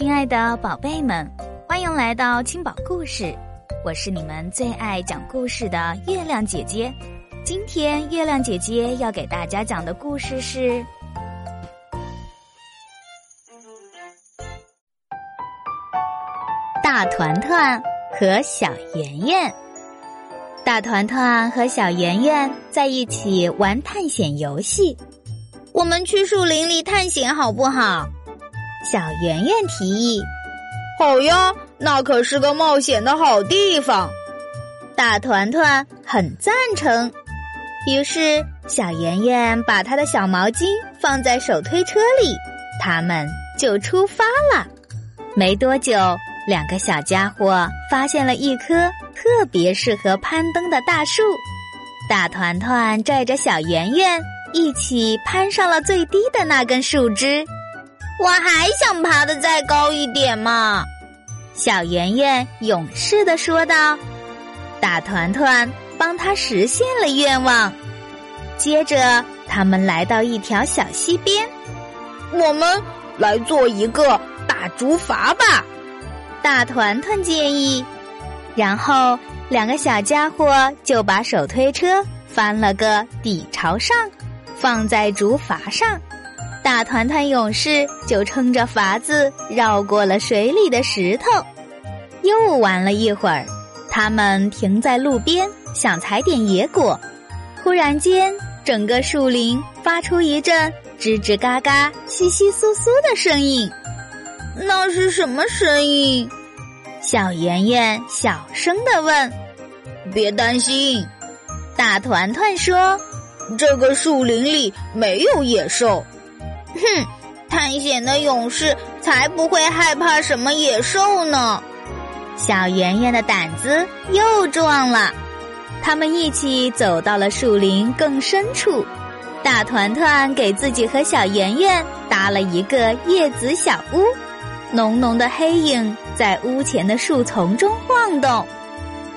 亲爱的宝贝们，欢迎来到青宝故事，我是你们最爱讲故事的月亮姐姐。今天月亮姐姐要给大家讲的故事是《大团团和小圆圆》。大团团和小圆圆在一起玩探险游戏，我们去树林里探险好不好？小圆圆提议：“好呀，那可是个冒险的好地方。”大团团很赞成。于是，小圆圆把她的小毛巾放在手推车里，他们就出发了。没多久，两个小家伙发现了一棵特别适合攀登的大树。大团团拽着小圆圆一起攀上了最低的那根树枝。我还想爬得再高一点嘛！小圆圆勇士的说道。大团团帮他实现了愿望。接着，他们来到一条小溪边，我们来做一个大竹筏吧。大团团建议。然后，两个小家伙就把手推车翻了个底朝上，放在竹筏上。大团团勇士就撑着筏子绕过了水里的石头，又玩了一会儿。他们停在路边，想采点野果。忽然间，整个树林发出一阵吱吱嘎嘎、窸窸窣窣的声音。那是什么声音？小圆圆小声的问。别担心，大团团说：“这个树林里没有野兽。”哼，探险的勇士才不会害怕什么野兽呢！小圆圆的胆子又壮了。他们一起走到了树林更深处。大团团给自己和小圆圆搭了一个叶子小屋，浓浓的黑影在屋前的树丛中晃动。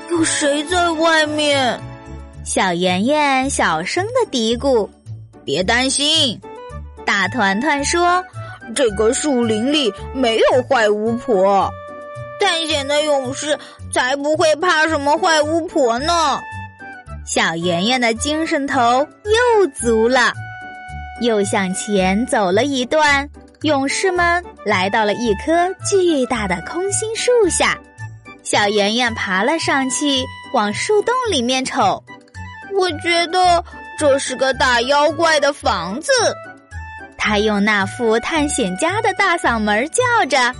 有谁在外面？小圆圆小声的嘀咕：“别担心。”大团团说：“这个树林里没有坏巫婆，探险的勇士才不会怕什么坏巫婆呢。”小圆圆的精神头又足了，又向前走了一段，勇士们来到了一棵巨大的空心树下。小圆圆爬了上去，往树洞里面瞅，我觉得这是个大妖怪的房子。他用那副探险家的大嗓门叫着，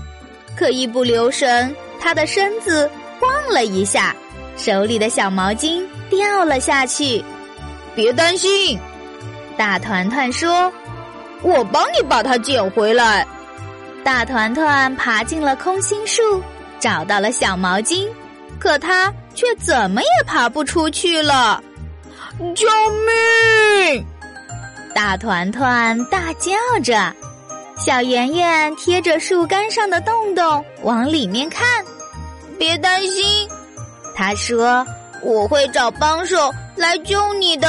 可一不留神，他的身子晃了一下，手里的小毛巾掉了下去。别担心，大团团说：“我帮你把它捡回来。”大团团爬进了空心树，找到了小毛巾，可他却怎么也爬不出去了。救命！大团团大叫着，小圆圆贴着树干上的洞洞往里面看。别担心，他说：“我会找帮手来救你的。”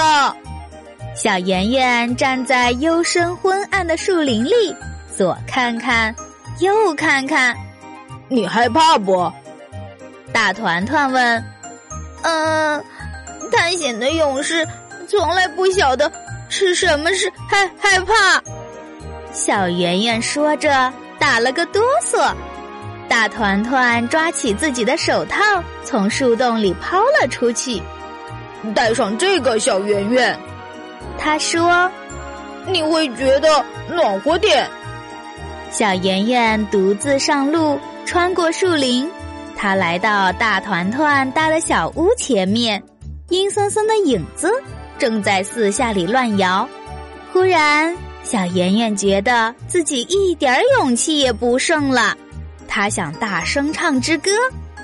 小圆圆站在幽深昏暗的树林里，左看看，右看看。你害怕不？大团团问。“嗯，探险的勇士从来不晓得。”是什么是害害怕？小圆圆说着，打了个哆嗦。大团团抓起自己的手套，从树洞里抛了出去。戴上这个，小圆圆。他说：“你会觉得暖和点。”小圆圆独自上路，穿过树林，他来到大团团搭的小屋前面，阴森森的影子。正在四下里乱摇，忽然，小圆圆觉得自己一点勇气也不剩了。她想大声唱支歌，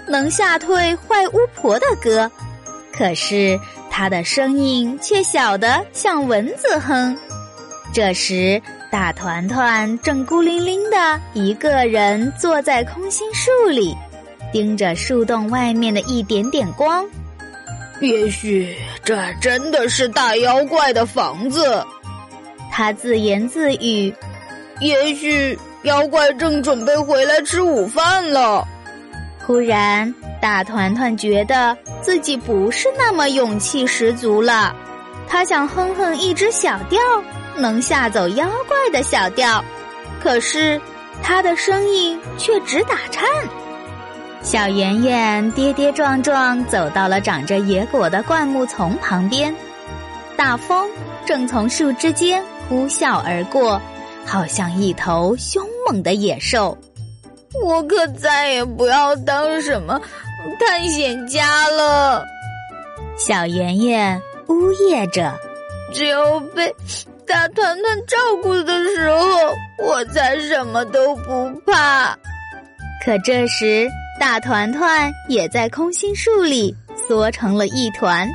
能吓退坏巫婆的歌。可是，她的声音却小得像蚊子哼。这时，大团团正孤零零的一个人坐在空心树里，盯着树洞外面的一点点光。也许这真的是大妖怪的房子，他自言自语。也许妖怪正准备回来吃午饭了。忽然，大团团觉得自己不是那么勇气十足了。他想哼哼一支小调，能吓走妖怪的小调，可是他的声音却直打颤。小圆圆跌跌撞撞走到了长着野果的灌木丛旁边，大风正从树枝间呼啸而过，好像一头凶猛的野兽。我可再也不要当什么探险家了，小圆圆呜咽着。只有被大团团照顾的时候，我才什么都不怕。可这时，大团团也在空心树里缩成了一团。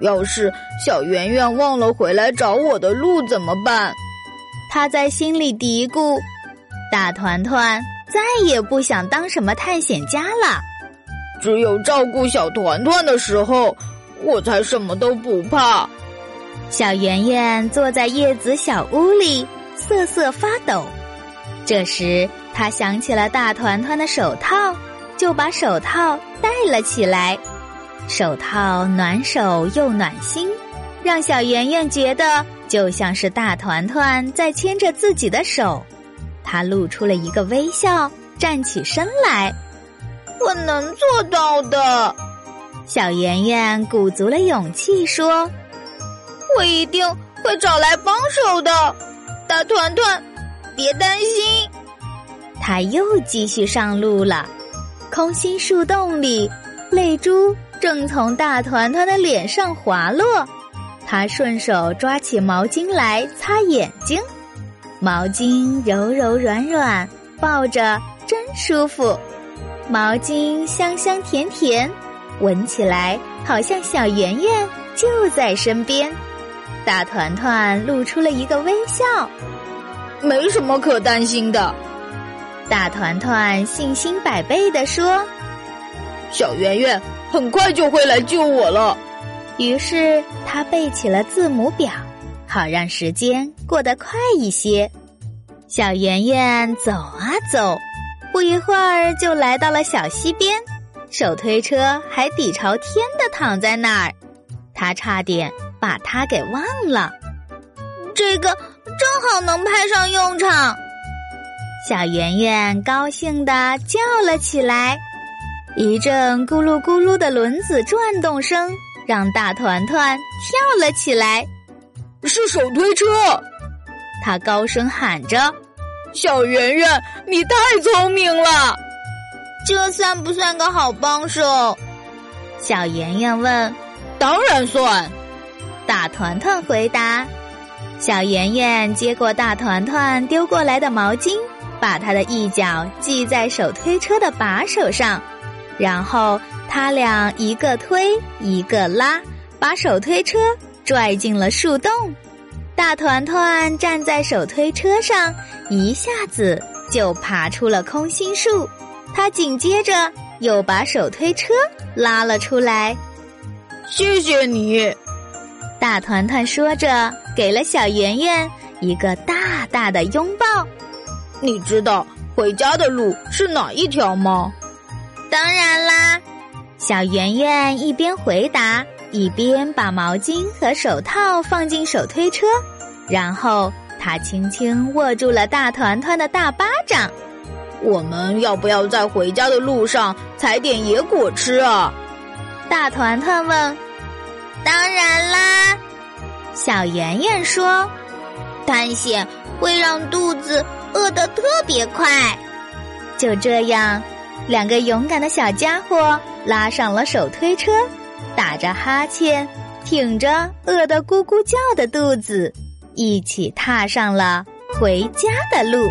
要是小圆圆忘了回来找我的路怎么办？他在心里嘀咕。大团团。再也不想当什么探险家了。只有照顾小团团的时候，我才什么都不怕。小圆圆坐在叶子小屋里瑟瑟发抖。这时，他想起了大团团的手套，就把手套戴了起来。手套暖手又暖心，让小圆圆觉得就像是大团团在牵着自己的手。他露出了一个微笑，站起身来。我能做到的，小圆圆鼓足了勇气说：“我一定会找来帮手的。”大团团，别担心。他又继续上路了。空心树洞里，泪珠正从大团团的脸上滑落。他顺手抓起毛巾来擦眼睛。毛巾柔柔软软，抱着真舒服。毛巾香香甜甜，闻起来好像小圆圆就在身边。大团团露出了一个微笑，没什么可担心的。大团团信心百倍地说：“小圆圆很快就会来救我了。”于是他背起了字母表。好让时间过得快一些。小圆圆走啊走，不一会儿就来到了小溪边，手推车还底朝天的躺在那儿，他差点把它给忘了。这个正好能派上用场。小圆圆高兴地叫了起来，一阵咕噜咕噜的轮子转动声让大团团跳了起来。是手推车，他高声喊着：“小圆圆，你太聪明了！这算不算个好帮手？”小圆圆问。“当然算。”大团团回答。小圆圆接过大团团丢过来的毛巾，把他的一角系在手推车的把手上，然后他俩一个推一个拉，把手推车。拽进了树洞，大团团站在手推车上，一下子就爬出了空心树。他紧接着又把手推车拉了出来。谢谢你，大团团说着，给了小圆圆一个大大的拥抱。你知道回家的路是哪一条吗？当然啦，小圆圆一边回答。一边把毛巾和手套放进手推车，然后他轻轻握住了大团团的大巴掌。我们要不要在回家的路上采点野果吃啊？大团团问。当然啦，小圆圆说。探险会让肚子饿得特别快。就这样，两个勇敢的小家伙拉上了手推车。打着哈欠，挺着饿得咕咕叫的肚子，一起踏上了回家的路。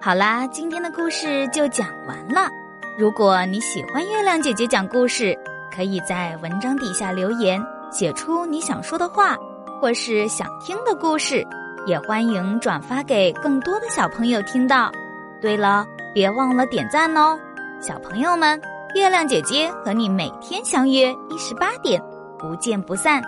好啦，今天的故事就讲完了。如果你喜欢月亮姐姐讲故事，可以在文章底下留言，写出你想说的话，或是想听的故事，也欢迎转发给更多的小朋友听到。对了，别忘了点赞哦，小朋友们，月亮姐姐和你每天相约一十八点，不见不散。